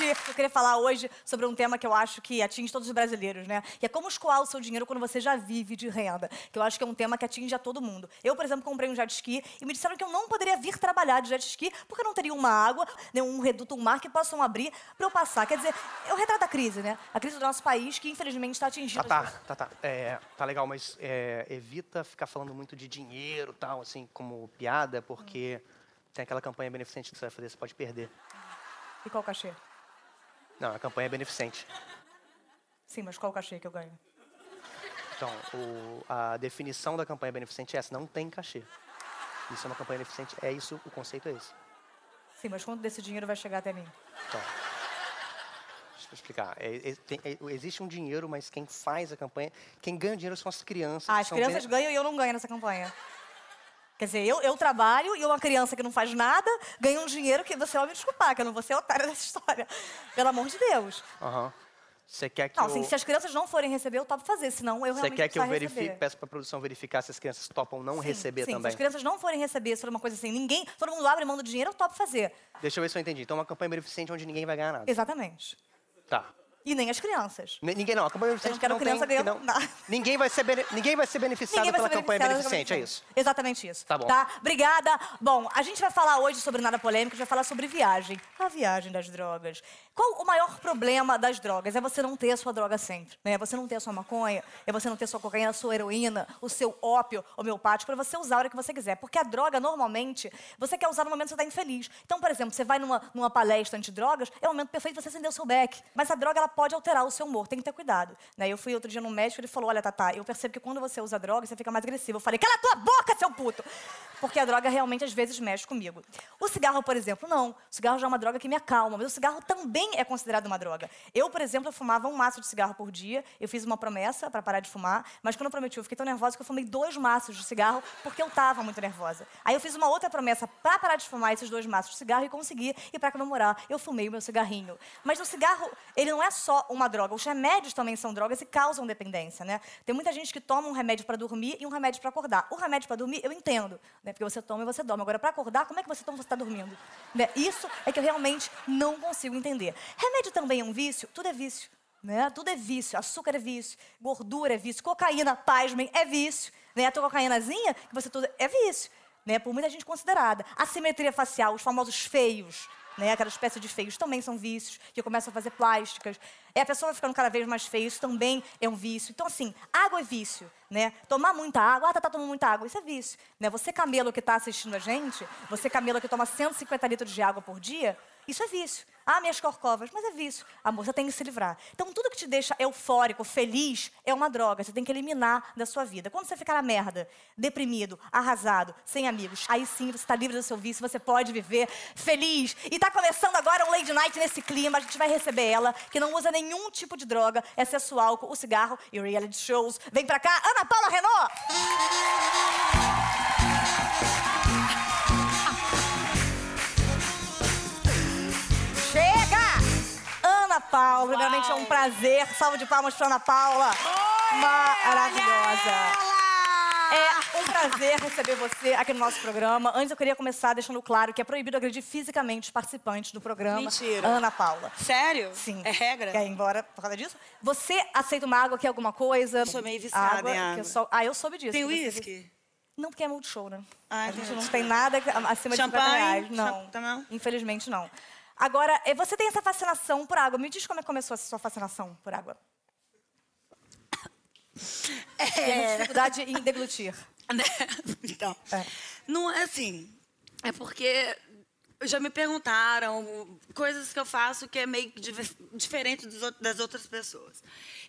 Night. Eu queria falar hoje sobre um tema que eu acho que atinge todos os brasileiros, né? Que é como escoar o seu dinheiro quando você já vive de renda. Que eu acho que é um tema que atinge a todo mundo. Eu, por exemplo, comprei um jet ski e me disseram que eu não poderia vir trabalhar de jet ski porque eu não teria uma água, né, um reduto, um mar que possam abrir para eu passar. Quer dizer, o retrato da crise, né? A crise do nosso país que, infelizmente, está atingindo Tá, tá, tá, tá. É, tá legal, mas é, evita ficar falando muito de dinheiro tal, assim, como piada, porque tem aquela campanha beneficente que você vai fazer, você pode perder. E qual cachê? Não, a campanha é beneficente. Sim, mas qual o cachê que eu ganho? Então, o- a definição da campanha beneficente é essa, não tem cachê. Isso é uma campanha beneficente, é isso, o conceito é esse. Sim, mas quanto desse dinheiro vai chegar até mim? Então, deixa eu explicar. É, é, tem- é, existe um dinheiro, mas quem faz a campanha, quem ganha o dinheiro são as crianças. Ah, as crianças bene- ganham e eu não ganho nessa campanha. Quer dizer, eu, eu trabalho e uma criança que não faz nada ganha um dinheiro que você vai me desculpar, que eu não vou ser otária dessa história. Pelo amor de Deus. Aham. Você quer que Não, eu... assim, se as crianças não forem receber, eu topo fazer, senão eu Você realmente quer que eu verifique, receber. peço pra produção verificar se as crianças topam não Sim, receber sim, Se também? as crianças não forem receber, se for uma coisa assim, ninguém, todo mundo abre mão do dinheiro, eu topo fazer. Deixa eu ver se eu entendi. Então, uma campanha beneficente onde ninguém vai ganhar nada. Exatamente. Tá. E nem as crianças. N- Ninguém não, a campanha Eu beneficente não quero que criança tem, ganhando não- nada. Ninguém vai ser, bene- ninguém vai ser beneficiado vai pela ser campanha beneficente, é isso? Exatamente isso. Tá bom. Obrigada. Bom, a gente vai falar hoje sobre nada polêmico, a gente vai falar sobre viagem. A viagem das drogas. Qual o maior problema das drogas? É você não ter a sua droga sempre, né? É você não ter a sua maconha, é você não ter a sua cocaína, a sua heroína, o seu ópio homeopático, para você usar a hora que você quiser. Porque a droga, normalmente, você quer usar no momento que você está infeliz. Então, por exemplo, você vai numa, numa palestra antidrogas, é o momento perfeito para você acender o seu beck. Mas a droga, ela pode alterar o seu humor, tem que ter cuidado. Né? Eu fui outro dia no médico, ele falou, olha, Tatá, eu percebo que quando você usa droga, você fica mais agressivo. Eu falei, cala a tua boca, seu puto! Porque a droga realmente, às vezes, mexe comigo. O cigarro, por exemplo, não. O cigarro já é uma droga que me acalma, mas o cigarro também é considerado uma droga. Eu, por exemplo, eu fumava um maço de cigarro por dia, eu fiz uma promessa para parar de fumar, mas quando eu prometi, eu fiquei tão nervosa que eu fumei dois maços de cigarro porque eu estava muito nervosa. Aí eu fiz uma outra promessa para parar de fumar esses dois maços de cigarro e consegui, e para comemorar, eu fumei o meu cigarrinho. Mas o cigarro, ele não é só uma droga, os remédios também são drogas e causam dependência, né? Tem muita gente que toma um remédio para dormir e um remédio para acordar. O remédio para dormir, eu entendo, né? Porque você toma e você dorme. Agora, para acordar, como é que você toma e você está dormindo? Né? Isso é que eu realmente não consigo entender. Remédio também é um vício? Tudo é vício. Né? Tudo é vício. Açúcar é vício, gordura é vício, cocaína, pasmem, é vício. Né? A tua cocaínazinha, que você tudo é vício. Né? Por muita gente considerada. Assimetria facial, os famosos feios, né? Aquela espécie de feios também são vícios, que começam a fazer plásticas. É, a pessoa vai ficando cada vez mais feia, isso também é um vício. Então, assim, água é vício, né? Tomar muita água, ah, tá, tá tomando muita água, isso é vício. Né? Você, camelo que está assistindo a gente, você, camelo que toma 150 litros de água por dia, isso é vício. Ah, minhas corcovas, mas é vício. Amor, você tem que se livrar. Então, tudo que te deixa eufórico, feliz, é uma droga. Você tem que eliminar da sua vida. Quando você ficar na merda, deprimido, arrasado, sem amigos, aí sim você está livre do seu vício, você pode viver feliz. E está começando agora um Lady Night nesse clima. A gente vai receber ela, que não usa nenhum tipo de droga, excesso o álcool, o cigarro e reality shows. Vem pra cá, Ana Paula Renault! Paula, primeiramente é um prazer. Salve de palmas pra Ana Paula. Maravilhosa. É um prazer receber você aqui no nosso programa. Antes, eu queria começar deixando claro que é proibido agredir fisicamente os participantes do programa. Mentira. Ana Paula. Sério? Sim. É regra? Quer ir embora por causa disso? Você aceita uma água aqui, alguma coisa? Eu sou meio viciada água, em que eu água. sou- Ah, eu soube disso. Tem uísque? Não, porque é multishow, né? Ah, a gente não tem nada acima de 50 Champanhe? reais. Não. Cham- não? Infelizmente, não. Agora, eh, você tem essa fascinação por água. Me diz como é que começou essa sua fascinação por água. É. dificuldade em deglutir. Então, É. não é assim. É porque já me perguntaram coisas que eu faço que é meio diferente das outras pessoas.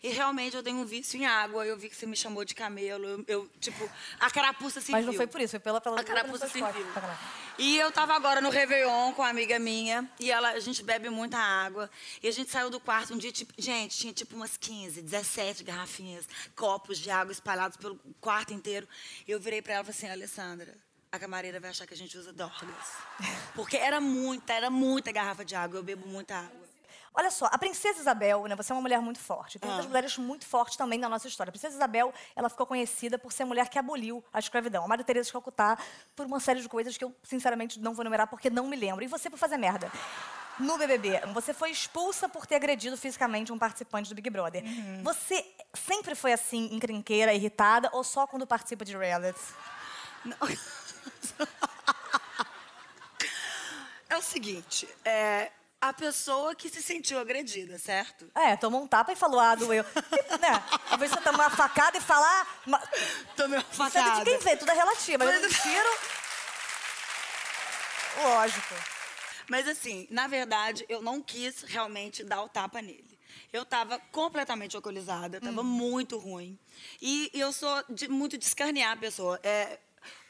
E realmente eu tenho um vício em água. Eu vi que você me chamou de camelo. Eu, eu, tipo, a carapuça se Mas não foi por isso, foi pela, pela A carapuça se viu. E eu tava agora no Réveillon com uma amiga minha, e ela, a gente bebe muita água. E a gente saiu do quarto um dia, tipo, gente, tinha tipo umas 15, 17 garrafinhas, copos de água espalhados pelo quarto inteiro. E eu virei pra ela e falei assim, Alessandra, a camareira vai achar que a gente usa drogas. Porque era muita, era muita garrafa de água. Eu bebo muita água. Olha só, a princesa Isabel, né? Você é uma mulher muito forte. Tem outras Ah. mulheres muito fortes também na nossa história. A princesa Isabel, ela ficou conhecida por ser a mulher que aboliu a escravidão. A Maria Teresa de Calcutá, por uma série de coisas que eu, sinceramente, não vou numerar porque não me lembro. E você por fazer merda. No BBB, você foi expulsa por ter agredido fisicamente um participante do Big Brother. Uhum. Você sempre foi assim, encrenqueira, irritada, ou só quando participa de reality? É o seguinte, é, a pessoa que se sentiu agredida, certo? É, tomou um tapa e falou, ah, doeu. né? Às vezes você tomar uma facada e falar... Uma... Tomei uma é de facada. quem vê, tudo é relativo. Mas eu tiro... Lógico. Mas assim, na verdade, eu não quis realmente dar o tapa nele. Eu tava completamente alcoolizada, tava Hum. muito ruim. E eu sou de muito de escarnear a pessoa. É,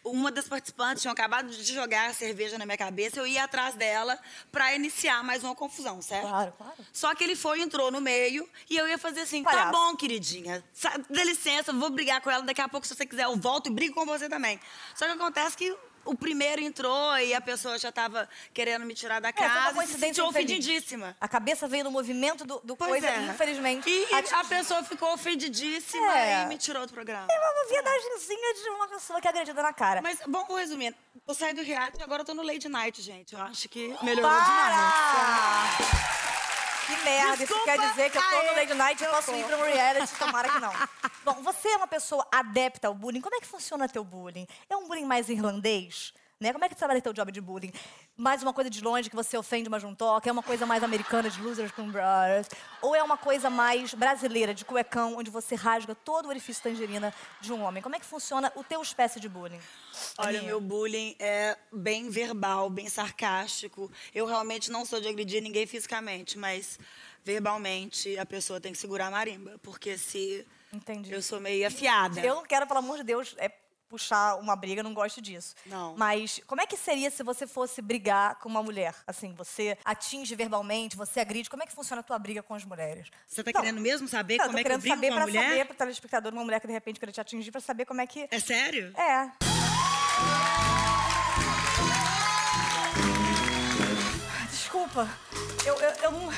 uma das participantes tinha acabado de jogar a cerveja na minha cabeça, eu ia atrás dela pra iniciar mais uma confusão, certo? Claro, claro. Só que ele foi, entrou no meio e eu ia fazer assim: Palhaço. tá bom, queridinha, dá licença, vou brigar com ela. Daqui a pouco, se você quiser, eu volto e brigo com você também. Só que acontece que o primeiro entrou e a pessoa já tava querendo me tirar da É, foi uma casa se coincidência sentiu ofendidíssima. A cabeça veio no movimento do, do Pois coisa é. infelizmente, E atingiu. a pessoa ficou ofendidíssima É. e me tirou do programa. É uma viadagemzinha de uma pessoa que é agredida na cara. Mas, bom, resumindo, eu saí do reality e agora eu tô no Lady Night, gente. Eu acho que melhorou demais. Para! Que merda, isso Desculpa. quer dizer que eu tô no Lady Night e posso tô. ir pra um reality, tomara que não. Bom, você é uma pessoa adepta ao bullying. Como é que funciona teu bullying? É um bullying mais irlandês? Né? Como é que trabalha teu job de bullying? Mais uma coisa de longe que você ofende uma juntoca? É uma coisa mais americana de losers com brothers? Ou é uma coisa mais brasileira, de cuecão, onde você rasga todo o orifício tangerina de um homem? Como é que funciona o teu espécie de bullying? Olha, Aninha? meu bullying é bem verbal, bem sarcástico. Eu realmente não sou de agredir ninguém fisicamente, mas verbalmente a pessoa tem que segurar a marimba, porque se Entendi. eu sou meio afiada. Eu não quero, pelo amor de Deus, é puxar uma briga, não gosto disso. Não. Mas como é que seria se você fosse brigar com uma mulher? Assim, você atinge verbalmente, você agride. Como é que funciona a tua briga com as mulheres? Você tá Não. querendo mesmo saber Não, como é que eu querendo brigo saber com a pra mulher? saber pro telespectador, uma mulher que de repente queria te atingir, pra saber como é que. É sério? É. Desculpa. Eu, eu, eu não.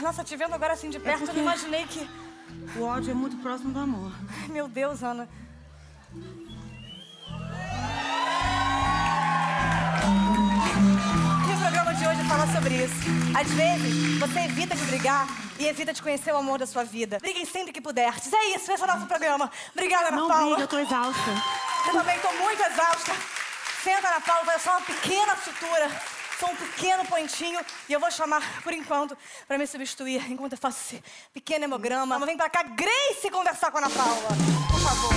Nossa, te vendo agora assim de perto, eu não imaginei que. O ódio é muito próximo do amor. Ai, meu Deus, Ana. Programa de hoje fala sobre isso. Às vezes, você evita de brigar e evita de conhecer o amor da sua vida. Briguem sempre que puderdes. É isso, esse é o nosso programa. Obrigada, Ana Não Paula. briga, eu tô exausta. Eu também tô muito exausta. Senta, Ana Paula, vai só uma pequena sutura. Só um pequeno pontinho. E eu vou chamar, por enquanto, pra me substituir, enquanto eu faço esse pequeno hemograma. Vem pra cá, Grace, conversar com a Ana Paula. Por favor.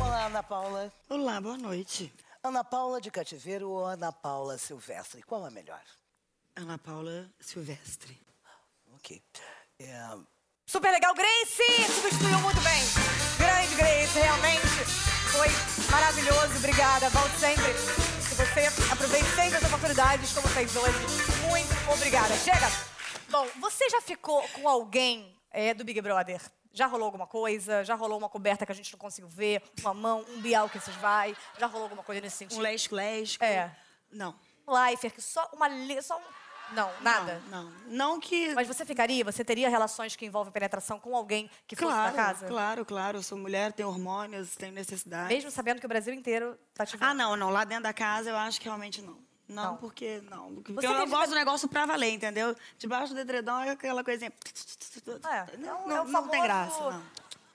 Olá, Ana Paula. Olá, boa noite. Ana Paula de Cativeiro ou Ana Paula Silvestre? Qual é melhor? Ana Paula Silvestre. Ok. É, Super legal, Grace! Substituiu muito bem. Grande Grace, realmente. Foi maravilhoso, obrigada. Volte sempre. Que você aproveite sempre as oportunidades como fez hoje. Muito obrigada. Chega! Bom, você já ficou com alguém é, do Big Brother? Já rolou alguma coisa? Já rolou uma coberta que a gente não conseguiu ver? Uma mão, um bial que vocês vai? Já rolou alguma coisa nesse sentido? Um lesco-lesco? É. Não. Um lifer, que só uma... Só um... Não, nada? Não, não. Não que... Mas você ficaria, você teria relações que envolvem penetração com alguém que fosse Claro, da casa? claro, claro. Eu sou mulher, tenho hormônios, tenho necessidade. Mesmo sabendo que o Brasil inteiro tá te vendo. Ah, não, não. Lá dentro da casa eu acho que realmente não. Não, Não. porque não. Porque Você eu, acredita- gosto do negócio pra valer, entendeu? Debaixo do edredom é aquela coisinha. É, não, é não, é o não tem famoso- graça, não.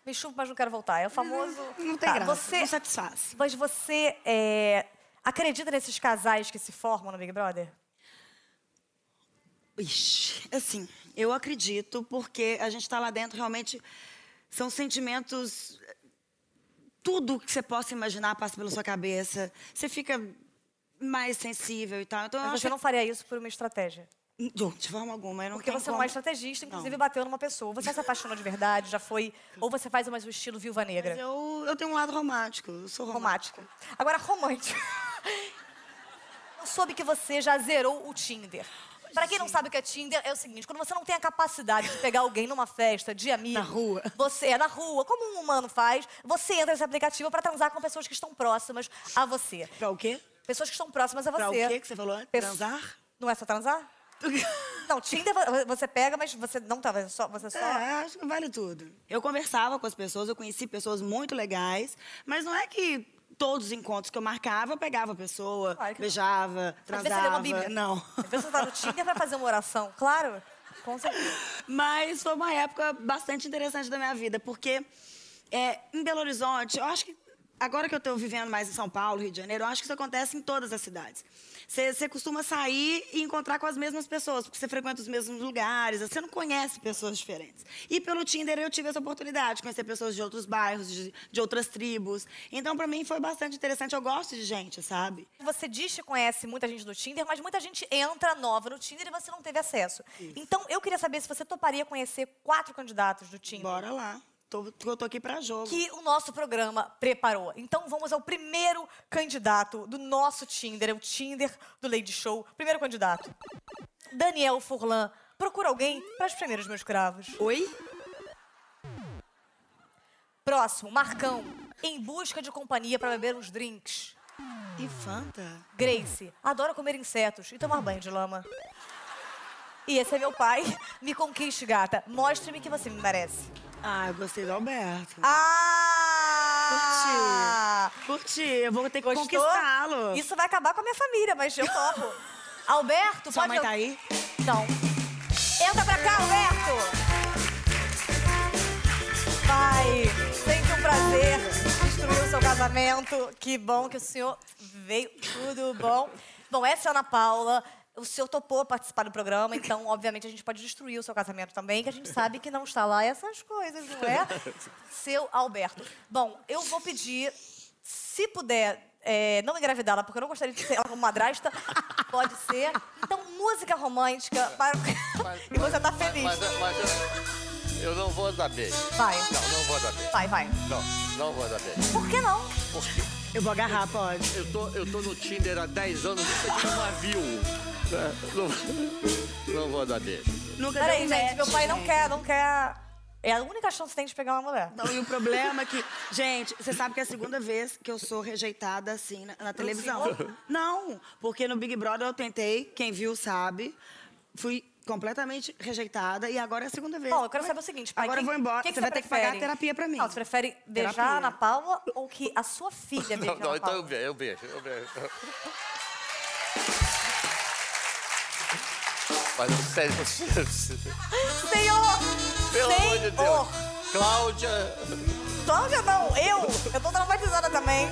Me chupa, mas não quero voltar. É o famoso... Não tem Tá, graça. Você... Não satisfaz. Mas você é, acredita nesses casais que se formam no Big Brother? Ixi, assim, eu acredito porque a gente está lá dentro realmente são sentimentos tudo que você possa imaginar passa pela sua cabeça. Você fica mais sensível e tal. Então Mas você não faria isso por uma estratégia. que... de forma alguma, eu não Porque você é como... uma estrategista, inclusive Não. bateu numa pessoa. Você se apaixonou de verdade, já foi... Ou você faz mais o estilo Viúva Mas Negra? eu, eu tenho um lado romântico, eu sou romântica. Romântica. Agora, romântico. Eu soube que você já zerou o Tinder. Pra quem não sabe o que é Tinder, é o seguinte: quando você não tem a capacidade de pegar alguém numa festa de amigo. Na rua. Você é na rua, como um humano faz, você entra nesse aplicativo pra transar com pessoas que estão próximas a você. Pra o quê? Pessoas que estão próximas a você. Pra o quê que você falou antes? Pesso- Transar? Não é só transar? Não, Tinder vo- você pega, mas você não tá, você só. Você só... É, acho que vale tudo. Eu conversava com as pessoas, eu conheci pessoas muito legais, mas não é que todos os encontros que eu marcava, eu pegava a pessoa, Claro que não. beijava, Às vezes transava. você uma bíblia. Não. Às vezes você tá no Tinder pra fazer uma oração. Claro. Com certeza. Mas foi uma época bastante interessante da minha vida, porque é, em Belo Horizonte, eu acho que agora que eu estou vivendo mais em São Paulo, Rio de Janeiro, eu acho que isso acontece em todas as cidades. Você costuma sair e encontrar com as mesmas pessoas, porque você frequenta os mesmos lugares, você não conhece pessoas diferentes. E pelo Tinder eu tive essa oportunidade de conhecer pessoas de outros bairros, de, de outras tribos. Então, para mim, foi bastante interessante. Eu gosto de gente, sabe? Você diz que conhece muita gente do Tinder, mas muita gente entra nova no Tinder e você não teve acesso. Então, eu queria saber se você toparia conhecer quatro candidatos do Tinder. Bora lá. Tô, eu tô aqui para jogo. Que o nosso programa preparou. Então vamos ao primeiro candidato do nosso Tinder, é o Tinder do Lady Show. Primeiro candidato. Daniel Furlan. Procura alguém para espremer os meus cravos. Oi? Próximo, Marcão. Em busca de companhia para beber uns drinks. E Fanta? Grace. Adora comer insetos e tomar banho de lama. E esse é meu pai. Me conquiste, gata. Mostre-me que você me merece. Ah, eu gostei do Alberto. Ah! Curti, eu vou ter que conquistá-lo. Isso vai acabar com a minha família, mas eu topo. Alberto, Sua pode... mãe tá aí? Não. Entra pra cá, Alberto! Vai, sempre um prazer destruir o seu casamento. Que bom que o senhor veio, tudo bom. Bom, essa é a Ana Paula. O senhor topou participar do programa, então, obviamente, a gente pode destruir o seu casamento também, que a gente sabe que não está lá essas coisas, não é? Seu Alberto. Bom, eu vou pedir, se puder, é, não engravidá-la, porque eu não gostaria de ser ela como madrasta, pode ser. Então, música romântica para... e você tá feliz. Mas, mas eu, eu não vou dar beijo. Vai, Não, não vou dar beijo. vai, vai. Não, não vou dar beijo. Por que não? Porque Eu vou agarrar, pode. eu tô, eu tô no Tinder há 10 anos, nunca tive um navio. Não, não vou dar beijo. Nunca Peraí, gente, match, meu pai não quer, não quer... É a única chance que tem de pegar uma mulher. Não, e o problema é que, gente, você sabe que é a segunda vez que eu sou rejeitada assim na, na televisão. Não, porque no Big Brother eu tentei, quem viu sabe, fui completamente rejeitada e agora é a segunda vez. Bom, eu quero saber o seguinte, pai. Agora quem- eu vou embora, você que vai ter que pagar prefere? terapia pra mim. Não, você prefere beijar Terapia. a Ana Paula ou que a sua filha beije Não, a não, Ana então eu Paula? beijo, eu beijo, eu beijo. Mas sério, Senhor! pelo amor de Deus. Senhor! Cláudia, Cláudia, não, eu! Eu tô traumatizada também.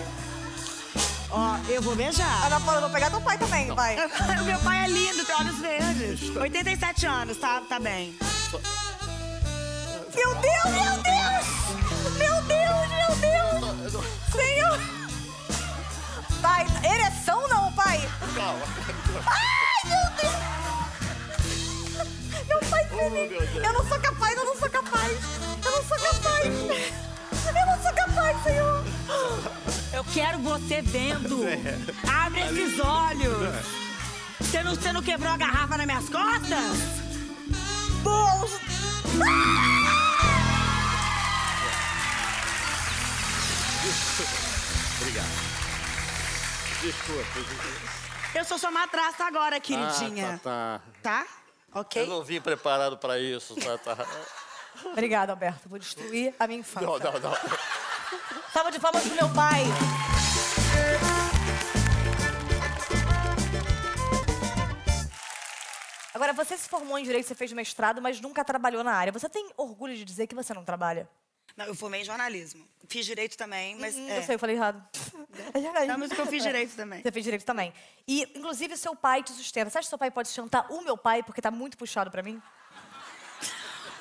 Ó, eu vou beijar. Ana Paula, eu vou pegar teu pai também, vai. O meu pai é lindo, tem olhos verdes. 87 anos, tá, tá bem. Meu Deus, meu Deus! Meu Deus, meu Deus! Senhor! Pai, ereção não, pai? calma. Ai, meu Deus! Oh. Eu não sou capaz, eu não sou capaz. Eu não sou capaz. Eu não sou capaz, Senhor. Eu quero você vendo. Abre esses olhos. Você não, você não quebrou a garrafa nas minhas costas? Deus! Obrigado. Desculpa. Eu sou sua madrasta agora, queridinha. Ah, tá, tá. Ok? Eu não vim preparado pra isso, tá, tá. Obrigada, Alberto. Vou destruir a minha infância. Não, não, não. Salva de palmas pro meu pai. Agora, você se formou em Direito, você fez mestrado, mas nunca trabalhou na área. Você tem orgulho de dizer que você não trabalha? Não, eu formei em jornalismo. Fiz direito também, mas. Hum, é. Eu sei, eu falei errado. É. Não, mas eu fiz direito também. Você fez direito também. E, inclusive, seu pai te sustenta. Você acha que seu pai pode chantar o meu pai porque tá muito puxado pra mim?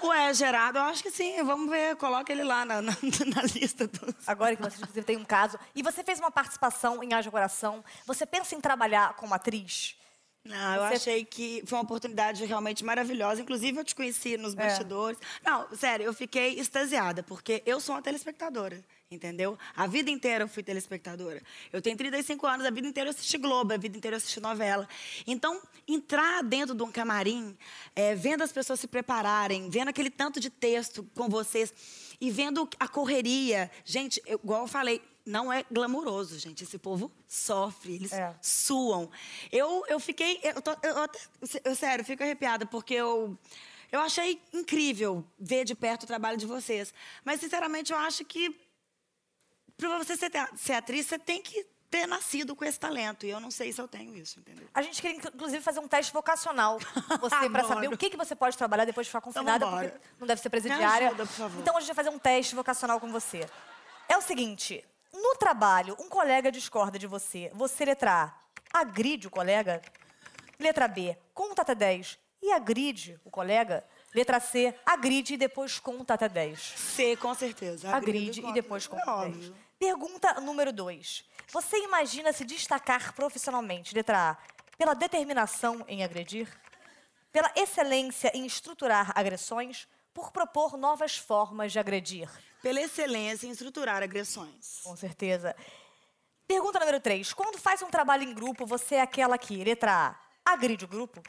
Ué, Gerardo, eu acho que sim. Vamos ver, coloca ele lá na, na, na lista. Agora que você, inclusive, tem um caso. E você fez uma participação em Haja Coração. Você pensa em trabalhar como atriz? Não, eu Você- achei que foi uma oportunidade realmente maravilhosa. Inclusive, eu te conheci nos bastidores. Não, sério, eu fiquei extasiada, porque eu sou uma telespectadora, entendeu? A vida inteira eu fui telespectadora. Eu tenho 35 anos, a vida inteira eu assisti Globo, a vida inteira eu assisti novela. Então, entrar dentro de um camarim, é, vendo as pessoas se prepararem, vendo aquele tanto de texto com vocês e vendo a correria. Gente, eu- igual eu falei, não é glamuroso, gente. Esse povo sofre, eles É. suam. Eu, eu fiquei. Eu, tô- eu eu, sério, fico arrepiada, porque eu. Eu achei incrível ver de perto o trabalho de vocês. Mas, sinceramente, eu acho que para você ser, ser atriz, você tem que ter nascido com esse talento. E eu não sei se eu tenho isso, entendeu? A gente queria, inclusive, fazer um teste vocacional com você para saber o que, que você pode trabalhar depois de ficar confinada, vambora. porque não deve ser presidiária. ajuda. Então a gente vai fazer um teste vocacional com você. É o seguinte: no trabalho, um colega discorda de você. Você, letra A, agride o colega. Letra B, conta até 10 e agride o colega. Letra C, agride e depois conta até 10. C, com certeza. Agride e conta. depois conta até 10. óbvio. Pergunta número 2. Você imagina se destacar profissionalmente, letra A, pela determinação em agredir? Pela excelência em estruturar agressões? Por propor novas formas de agredir? Pela excelência em estruturar agressões. Com certeza. Pergunta número 3. Quando faz um trabalho em grupo, você é aquela que, letra A, agride o grupo?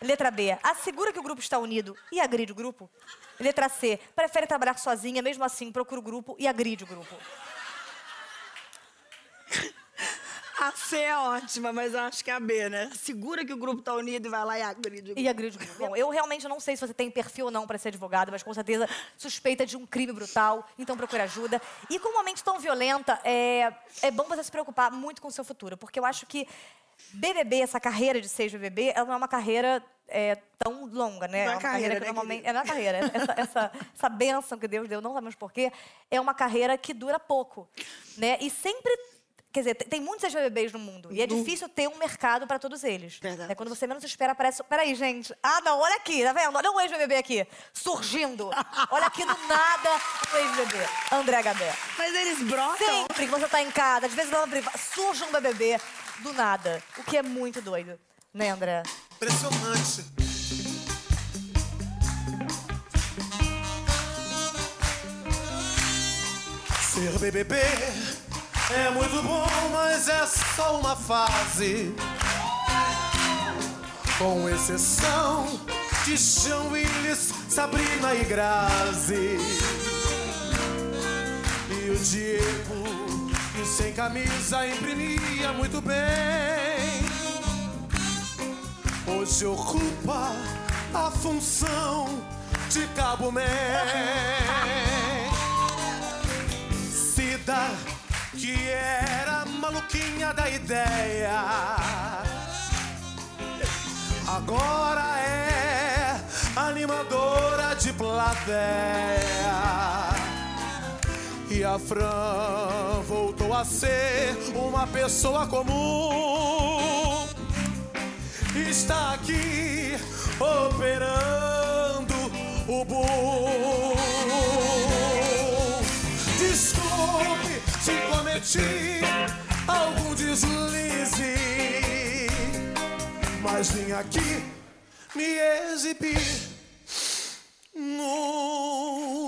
Letra B, assegura que o grupo está unido e agride o grupo? Letra C, prefere trabalhar sozinha, mesmo assim procura o grupo e agride o grupo? A C é ótima, mas eu acho que é a B, né? Segura que o grupo tá unido e vai lá e agride. o E agride o grupo. Bom, eu realmente não sei se você tem perfil ou não para ser advogada, mas com certeza suspeita de um crime brutal, então procure ajuda. E com uma mente tão violenta, é, é bom você se preocupar muito com o seu futuro, porque eu acho que BBB, essa carreira de seis BBB, ela não é uma carreira é, tão longa, né? Não é uma carreira, que né, normalmente. É na carreira. Essa, essa, essa benção que Deus deu, não sabemos porquê, é uma carreira que dura pouco. Né? E sempre. Quer dizer, tem muitos ex-BBBs no mundo. E é difícil ter um mercado para todos eles. Verdade. Né? Quando você menos espera, aparece. Peraí, gente. Ah, não, olha aqui, tá vendo? Olha um ex-BBB aqui, surgindo. Olha aqui do nada um ex-BBB. André Gabé. Mas eles brotam. Sempre que você tá em casa, às vezes na privada, surge um BBB do nada. O que é muito doido. Né, André? Impressionante. Ser BBB é muito bom, mas é só uma fase. Com exceção de Sean Willis, Sabrina e Grazi. E o Diego, que sem camisa imprimia muito bem hoje ocupa a função de Cabo Man. Cida, que era maluquinha da ideia, agora é animadora de plateia. E a Fran voltou a ser uma pessoa comum está aqui operando o boom. Desculpe se cometi algum deslize, mas vim aqui me exibir num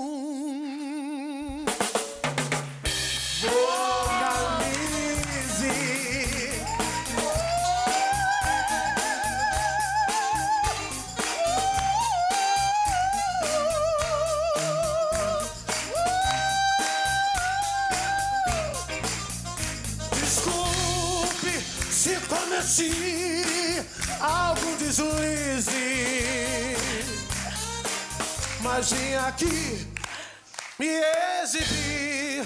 aqui me exibir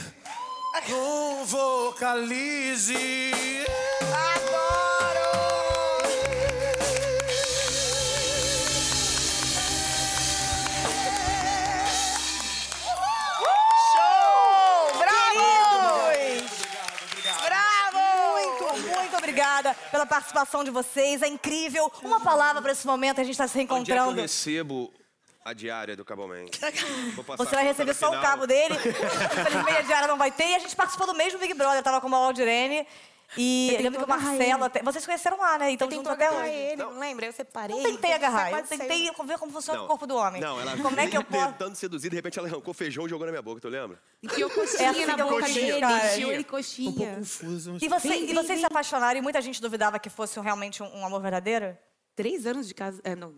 com vocalize. Show! Bravo! Bravo! Muito, muito obrigada pela participação de vocês. É incrível. Uma palavra para esse momento, a gente está se Onde é que eu reencontrando. recebo a diária do Cabo Man? Você vai receber só o cabo dele. Infelizmente, a diária não vai ter. E a gente participou do mesmo Big Brother. Eu tava com a Aldirene. E eu lembro que o Marcelo... Até... Vocês conheceram lá, né? Então juntos até hoje. ele, não lembra? Eu separei. Não tentei agarrar, eu tentei ver como funciona Não. o corpo do homem. Não, ela Como é que eu posso... tentando seduzir, de repente ela arrancou feijão e jogou na minha boca, tu lembra? Enfiou É coxinha assim na eu boca coxinha, dele, enfiou ele Um pouco coxinha. confuso. mas- E, você, Vem, e vocês vem. se apaixonaram e muita gente duvidava que fosse realmente um, um amor verdadeiro? Três anos de casa. É, não.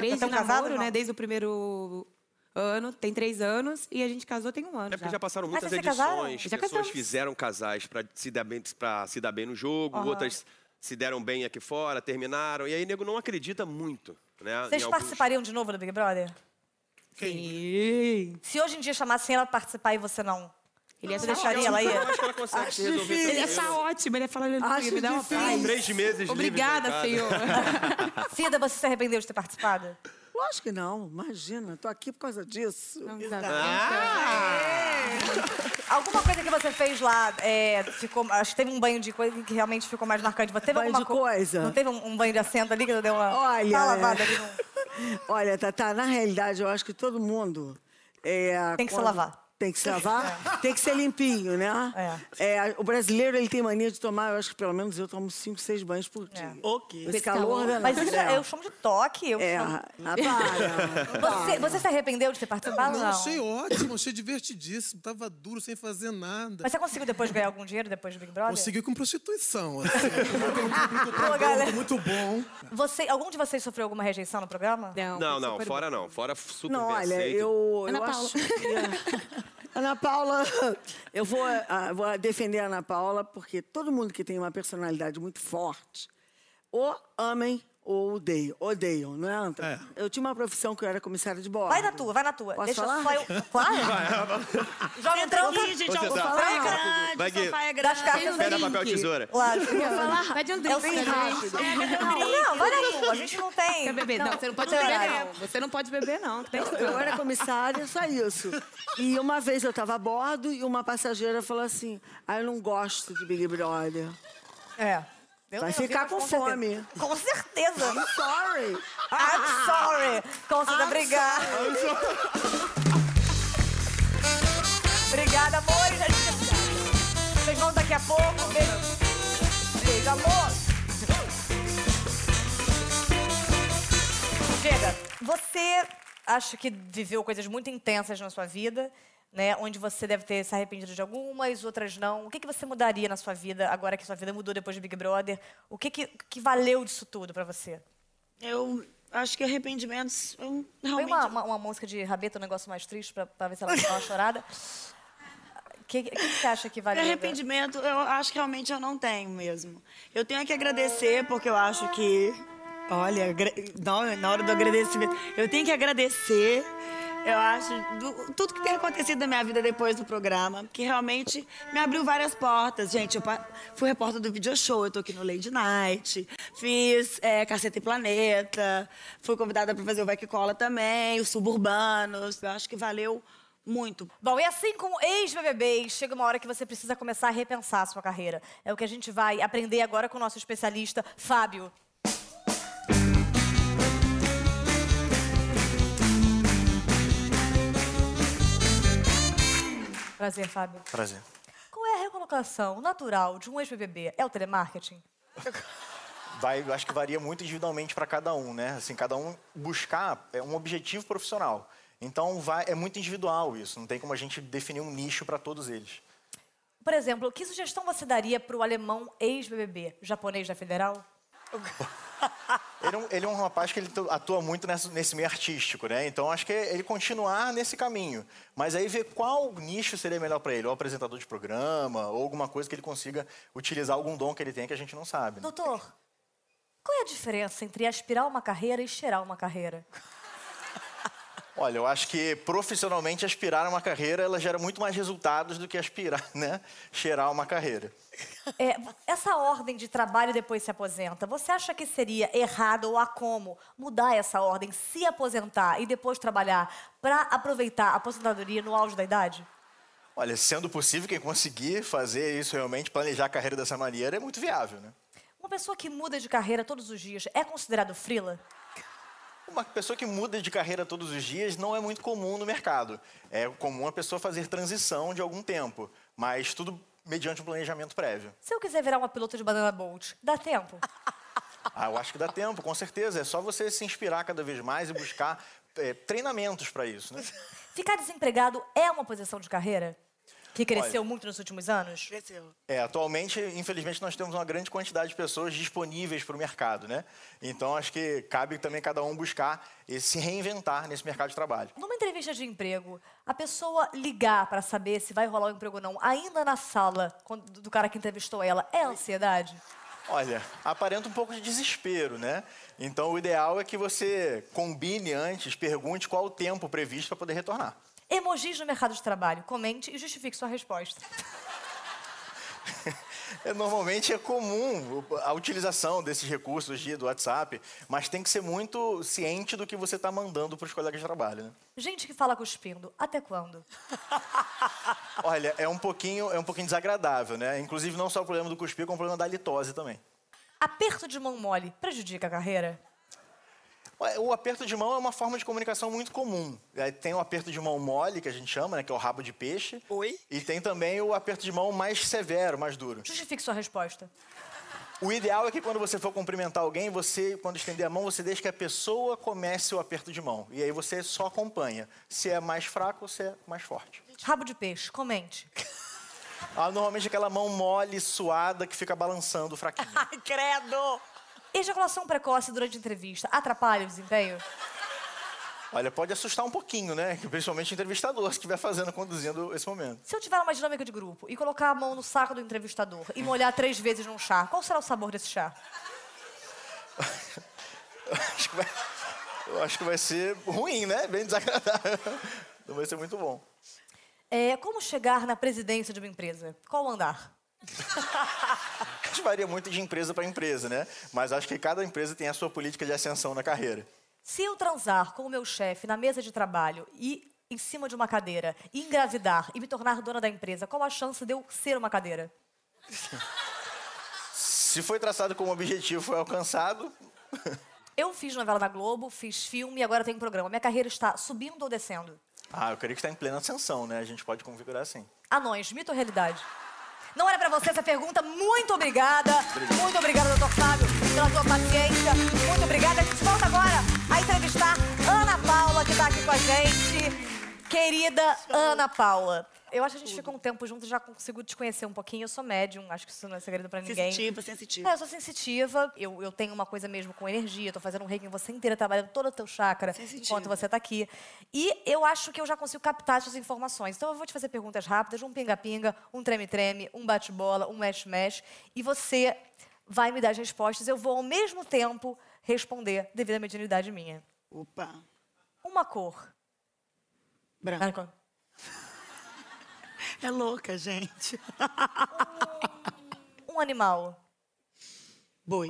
Três de tão namoro, casados, não? né? Desde o primeiro ano. Tem três anos. E a gente casou tem um ano É porque já. já passaram muitas casaram? edições, Já pessoas casamos. fizeram casais pra se dar bem, pra se dar bem no jogo, outras se deram bem aqui fora, terminaram. E aí nego não acredita muito, né? Vocês alguns- participariam de novo do Big Brother? Sim. Se hoje em dia chamassem ela pra participar e você não, Ele ia você deixaria ela? Eu acho que ela consegue se resolver Ele ia achar ótimo. Ele ia falar, ele Acho me dá uma difícil. paz. Três meses Obrigada, senhor. Cida, você se arrependeu de ter participado? Lógico que não, imagina, tô aqui por causa disso. Não dá Alguma coisa que você fez lá, é, ficou, acho que teve um banho de coisa que realmente ficou mais marcante. Teve Banho alguma de co- coisa? Não teve um, um banho de assento ali que deu uma Olha, tá é. lavada ali no... Olha, Tatá, na realidade, eu acho que todo mundo. é, Tem que se quando- lavar. Tem que se lavar, tem que ser limpinho, né? É. É, o brasileiro ele tem mania de tomar, eu acho que pelo menos eu tomo cinco, seis banhos por dia. Ok. Esse calor danado. Mas isso é. eu chamo de toque. Eu É, chamo- ah, para. Você, você se arrependeu de ter participado? Não, Não. achei ótimo, achei divertidíssimo. Tava duro, sem fazer nada. Mas você conseguiu depois ganhar algum dinheiro depois do Big Brother? Consegui com prostituição. Assim. um muito bom. Você, algum de vocês sofreu alguma rejeição no programa? Não, Não, não, fora não. Fora super Não, bem olha, aceito. eu, Ana eu Paula. acho que... Ana Paula, eu vou, ah, vou defender a Ana Paula, porque todo mundo que tem uma personalidade muito forte, ou amem ou odeiam. Odeiam, não é, Anta? Eu tinha uma profissão que eu era comissária de bordo. Vai na tua, vai na tua. Posso Deixa falar? só eu. Claro. Joga um aqui, gente, Você ó, o sofá é Vai, grande, Vai, o Gui. sofá é Das grande. cartas Pedra, papel, tesoura. Claro. Pede um É o drink gente. Não, vai na tua. A gente não tem. Quer beber? Não, você não pode beber, não. Você não pode beber, não. Tem Eu era comissária, só isso. E uma vez eu estava a bordo e uma passageira falou assim: Ah, eu não gosto de Big Brother. É. Eu Vai ficar com certeza. fome. Com certeza. I'm sorry. I'm sorry. Com certeza, obrigada. Obrigada, amor. Vocês vão daqui a pouco. Beijo. Beijo, amor. Chega. Você acho que viveu coisas muito intensas na sua vida, né? Onde você deve ter se arrependido de algumas, outras não. O que, que você mudaria na sua vida agora que sua vida mudou depois do Big Brother? O que, que, que valeu disso tudo pra você? Eu acho que arrependimentos. Eu realmente. uma, uma, uma música de rabeta, um negócio mais triste, pra, pra ver se ela dá uma chorada. O que, que, que você acha que valeu? Arrependimento, eu acho que realmente eu não tenho mesmo. Eu tenho que agradecer, porque eu acho que. Olha, na hora do agradecimento. Eu tenho que agradecer, eu acho, do- tudo que tem acontecido na minha vida depois do programa, que realmente me abriu várias portas. Gente, eu fui repórter do Video Show, eu tô aqui no Lady Night, fiz é, Caceta e Planeta, fui convidada para fazer o Vai Que Cola também, os Suburbanos. Eu acho que valeu muito. Bom, e assim como ex-BBBs, chega uma hora que você precisa começar a repensar a sua carreira. É o que a gente vai aprender agora com o nosso especialista, Fábio. Prazer, Fábio. Prazer. Qual é a recolocação natural de um ex-BBB? É o telemarketing? Vai, eu acho que varia muito individualmente para cada um, né? Assim, cada um buscar é, um objetivo profissional. Então, vai, é muito individual isso. Não tem como a gente definir um nicho para todos eles. Por exemplo, que sugestão você daria para o alemão ex-BBB, japonês da Federal? Ele é um, ele é um rapaz que ele atua muito nesse meio artístico, né? Então, acho que é ele continuar nesse caminho. Mas aí ver qual nicho seria melhor para ele. Ou apresentador de programa, ou alguma coisa que ele consiga utilizar algum dom que ele tem que a gente não sabe. né? Doutor, qual é a diferença entre aspirar uma carreira e cheirar uma carreira? Olha, eu acho que profissionalmente aspirar a uma carreira, ela gera muito mais resultados do que aspirar, né? Cheirar uma carreira. É, essa ordem de trabalho depois se aposenta, você acha que seria errado ou há como mudar essa ordem, se aposentar e depois trabalhar para aproveitar a aposentadoria no auge da idade? Olha, sendo possível, quem conseguir fazer isso realmente, planejar a carreira dessa maneira, é muito viável, né? Uma pessoa que muda de carreira todos os dias é considerado frila? Uma pessoa que muda de carreira todos os dias não é muito comum no mercado. É comum a pessoa fazer transição de algum tempo, mas tudo mediante um planejamento prévio. Se eu quiser virar uma piloto de banana bolt, dá tempo? Ah, eu acho que dá tempo, com certeza. É só você se inspirar cada vez mais e buscar é, treinamentos para isso, né? Ficar desempregado é uma posição de carreira? Que cresceu muito nos últimos anos? Cresceu. É, atualmente, infelizmente, nós temos uma grande quantidade de pessoas disponíveis para o mercado, né? Então, acho que cabe também cada um buscar e se reinventar nesse mercado de trabalho. Numa entrevista de emprego, a pessoa ligar para saber se vai rolar o emprego ou não, ainda na sala do cara que entrevistou ela, é ansiedade? Olha, aparenta um pouco de desespero, né? Então, o ideal é que você combine antes, pergunte qual o tempo previsto para poder retornar. Emojis no mercado de trabalho. Comente e justifique sua resposta. É, Normalmente é comum a utilização desses recursos hoje do WhatsApp, mas tem que ser muito ciente do que você está mandando para os colegas de trabalho. Né? Gente que fala cuspindo, até quando? Olha, é um pouquinho, é um pouquinho desagradável, né? Inclusive não só o problema do cuspir, como o problema da litose também. Aperto de mão mole prejudica a carreira? O aperto de mão é uma forma de comunicação muito comum. É, Tem o aperto de mão mole, que a gente chama, né, que é o rabo de peixe. Oi? E tem também o aperto de mão mais severo, mais duro. Justifique sua resposta. O ideal é que quando você for cumprimentar alguém, você, quando estender a mão, você deixa que a pessoa comece o aperto de mão. E aí você só acompanha. Se é mais fraco ou se é mais forte. Rabo de peixe, comente. Ah, normalmente aquela mão mole, suada, que fica balançando fraquinho. Ai, credo! Ejaculação precoce durante a entrevista atrapalha o desempenho? Olha, pode assustar um pouquinho, né? Principalmente o entrevistador, se estiver fazendo, conduzindo esse momento. Se eu tiver uma dinâmica de grupo e colocar a mão no saco do entrevistador e molhar três vezes num chá, qual será o sabor desse chá? Acho que vai, eu acho que vai ser ruim, né? Bem desagradável. Não vai ser muito bom. É, como chegar na presidência de uma empresa? Qual andar? Que varia muito de empresa para empresa, né? Mas acho que cada empresa tem a sua política de ascensão na carreira. Se eu transar com o meu chefe na mesa de trabalho e em cima de uma cadeira, e engravidar e me tornar dona da empresa, qual a chance de eu ser uma cadeira? Se foi traçado como objetivo foi alcançado, Eu fiz novela na Globo, fiz filme e agora tenho programa. Minha carreira está subindo ou descendo? ah, eu creio que está em plena ascensão, né? A gente pode configurar assim. Anões, mito ou realidade? Não era pra você essa pergunta. Muito obrigada. Muito obrigada, doutor Fábio, pela sua paciência. Muito obrigada. A gente volta agora a entrevistar Ana Paula, que tá aqui com a gente. Querida Ana Paula. Eu acho que a gente fica um tempo junto e já consigo te conhecer um pouquinho. Eu sou médium, acho que isso não é segredo pra ninguém. Sensitiva, sensitiva. É, eu sou sensitiva, eu, eu tenho uma coisa mesmo com energia, tô fazendo um reiki em você inteira, trabalhando todo o teu chakra Sensitiva. enquanto você tá aqui. E eu acho que eu já consigo captar essas informações. Então eu vou te fazer perguntas rápidas, um pinga-pinga, um treme-treme, um bate-bola, um mesh-mesh, e você vai me dar as respostas. Eu vou ao mesmo tempo responder devido à mediunidade minha. Opa. Uma cor. Branco. É louca, gente. Um animal. Boi.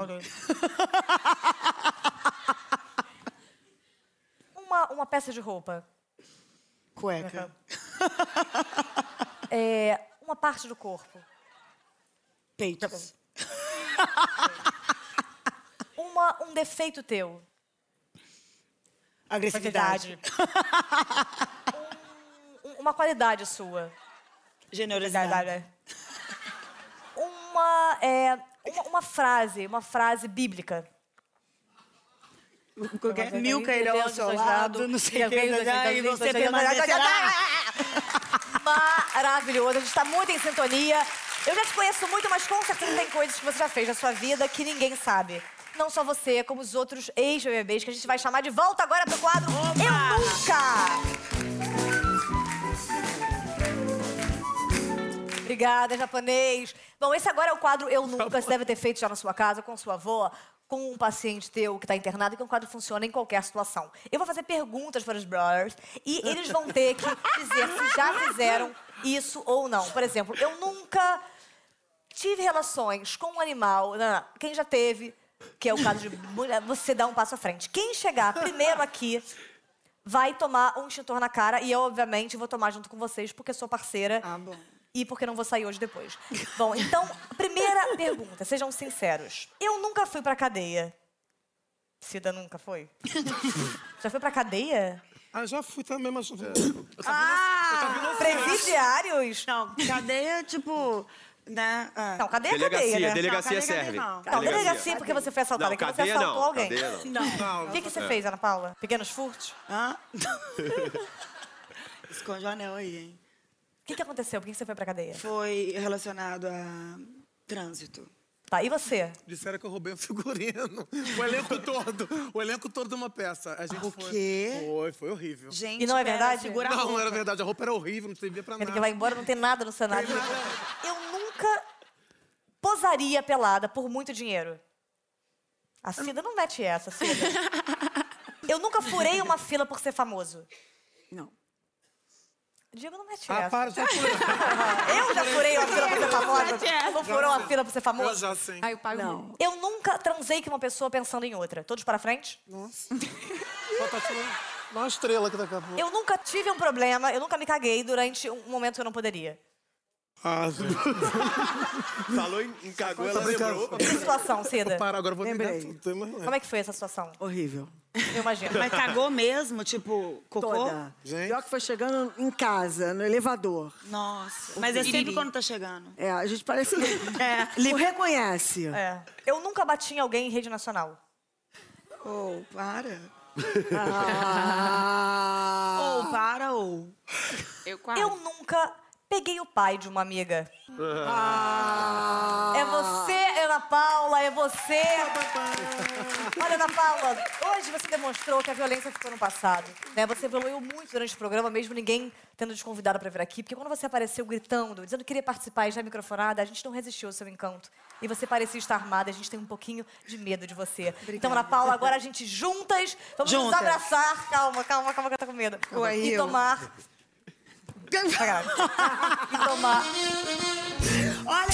Uma, uma peça de roupa. Cueca. É, uma parte do corpo. Peitos. Uma, um defeito teu. Agressividade. Um- uma qualidade sua. Generosidade. Uma, é, uma, uma frase, uma frase bíblica. Qualquer Milka irá ao seu lado, não sei o que. E você permanecerá. Maravilhoso, a gente está muito em sintonia. Eu já te conheço muito, mas com certeza tem coisas que você já fez na sua vida que ninguém sabe. Não só você, como os outros ex-BBBs que a gente vai chamar de volta agora pro quadro Eu Nunca! Obrigada, japonês. Bom, esse agora é o quadro Eu Nunca. Você deve ter feito já na sua casa, com sua avó, com um paciente teu que está internado, que é um quadro que funciona em qualquer situação. Eu vou fazer perguntas para os brothers e eles vão ter que dizer se já fizeram isso ou não. Por exemplo, eu nunca tive relações com um animal. Não, não. Quem já teve, que é o caso de mulher, você dá um passo à frente. Quem chegar primeiro aqui vai tomar um extintor na cara e eu, obviamente, vou tomar junto com vocês porque sou parceira. Ah, bom. E porque não vou sair hoje depois. Bom, então, primeira pergunta, sejam sinceros. Eu nunca fui pra cadeia. Cida nunca foi? Já foi pra cadeia? Ah, já fui também, mas... Ah! Presidiários? Não, cadeia, tipo, né? ah. Não, cadeia é Delegacia, cadeia, né? delegacia Não, cadeia serve. não. Não, delegacia porque você foi assaltada. Não, você assaltou não, alguém. cadeia não. O que, que você fez, Ana Paula? Pequenos furtos? Hã? Esconde o anel aí, hein? Que, que aconteceu? Por que que você foi pra cadeia? Foi relacionado a trânsito. Tá, e você? Disseram que eu roubei um figurino. O elenco todo. O elenco todo de uma peça. A gente O foi. quê? Foi, foi horrível. Gente, E não é verdade? Não, não era verdade. A roupa era horrível, não servia pra Ele nada. que vai embora, não tem nada no cenário. Eu nunca posaria pelada por muito dinheiro. A Cida não mete essa, Cida. Eu nunca furei uma fila por ser famoso. Não. Diego não mete Ah, essa. para, já foi. Eu já furei uma fila por ser famosa. Não furou uma fila por ser Eu famoso? já sei. Aí eu pago. Não. Eu nunca transei com uma pessoa pensando em outra. Todos para frente? Nossa. Tá uma estrela aqui daqui a pouco. Eu nunca tive um problema, eu nunca me caguei durante um momento que eu não poderia. Ah, Falou em, em cagou, ela lembrou. Que situação, Cida? para, agora eu vou Lembrei. ligar tudo. Tem mais- Como é que foi essa situação? Horrível. Eu imagino. Mas cagou mesmo? Tipo, cocô? Toda. Gente. Pior que foi chegando em casa, no elevador. Nossa. Mas é sempre quando tá chegando. É, a gente parece que É. o reconhece. É. Eu nunca bati em alguém em rede nacional. Ou, para. Ah. Ou, para, ou. Eu quase. Eu nunca peguei o pai de uma amiga. Ah. É você, Ana Paula, é você. Olha, Ana Paula, hoje você demonstrou que a violência ficou no passado. Né? Você evoluiu muito durante o programa, mesmo ninguém tendo te convidado para vir aqui. Porque quando você apareceu gritando, dizendo que queria participar e já microfonada, a gente não resistiu ao seu encanto. E você parecia estar armada, a gente tem um pouquinho de medo de você. Então, Ana Paula, agora a gente juntas, vamos nos Juntas. abraçar. Calma, calma, calma, que eu tô com medo. Ué, e eu? tomar... E tomar... Olha.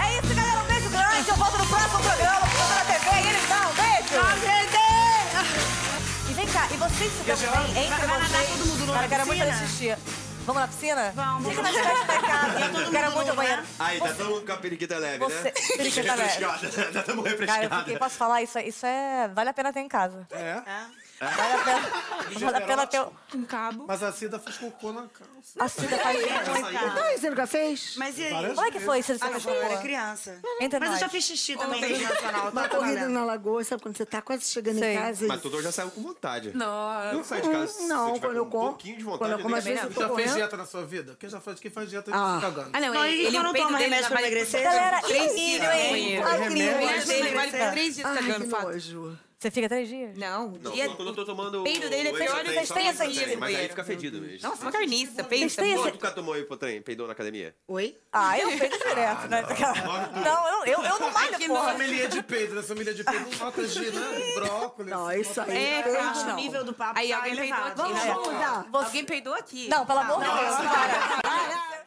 É isso, galera. Um beijo grande. Eu volto no próximo programa. Programa na TV. E eles não. Beijo. E vem cá. E vocês se dão bem entre vocês? Cara, eu quero muito xixi. Vamos na piscina? Vamos. Fica na frente da casa. Eu quero muito ao banheiro. Aí, tá todo mundo com a periquita leve, Você... né? Periquita leve. Refrescada, tá tão Cara, eu refrescada. fiquei, posso falar? Isso, é- isso é... Vale a pena ter em casa. É. Vale a pena, vale a pena ter... Um cabo. Mas a Cida fez cocô na calça. A Cida faz muito. Então, você nunca fez? Mas e aí? Como é que foi? Você Ah, eu era criança. Entre Mas eu nós. já fiz xixi também no nacional. Uma Tá corrida valendo. na lagoa, sabe quando você tá quase chegando Sei. em casa e... Mas Tudor já saiu com vontade. Nossa. Não sai de casa Não, quando eu com um pouquinho de quando vontade. eu como, às vezes, Você eu já tô fez comendo. dieta na sua vida? Quem já faz, quem faz dieta Ah. cagando? Ah, não, Não, ele, ele quando o peito toma remédio já pra emagrecer? Galera, milho, hein? incrível. peito dele vale três dias cagando fato. Você fica três dias? Não, Não, dia- só quando eu tô tomando. o peido dele é o pior do que vocês quando essa tem, Mas aí fica fedido mesmo. Nossa, uma carniça, Vocês pensa. têm boa. esse- Tu tomou hipotrem, peidou na academia? Oi? Ah, eu peito direto, né? Não, eu, eu, eu não malho, porra. Família de peido, né? Família de peido, notas de né? brócolis. Não, isso aí. É, peido, cara. O não. nível do papo Aí tá alguém peidou elevado. aqui. Vamos, né? vamos mudar. Você- Alguém peidou aqui. Não, pelo amor de Deus, ai.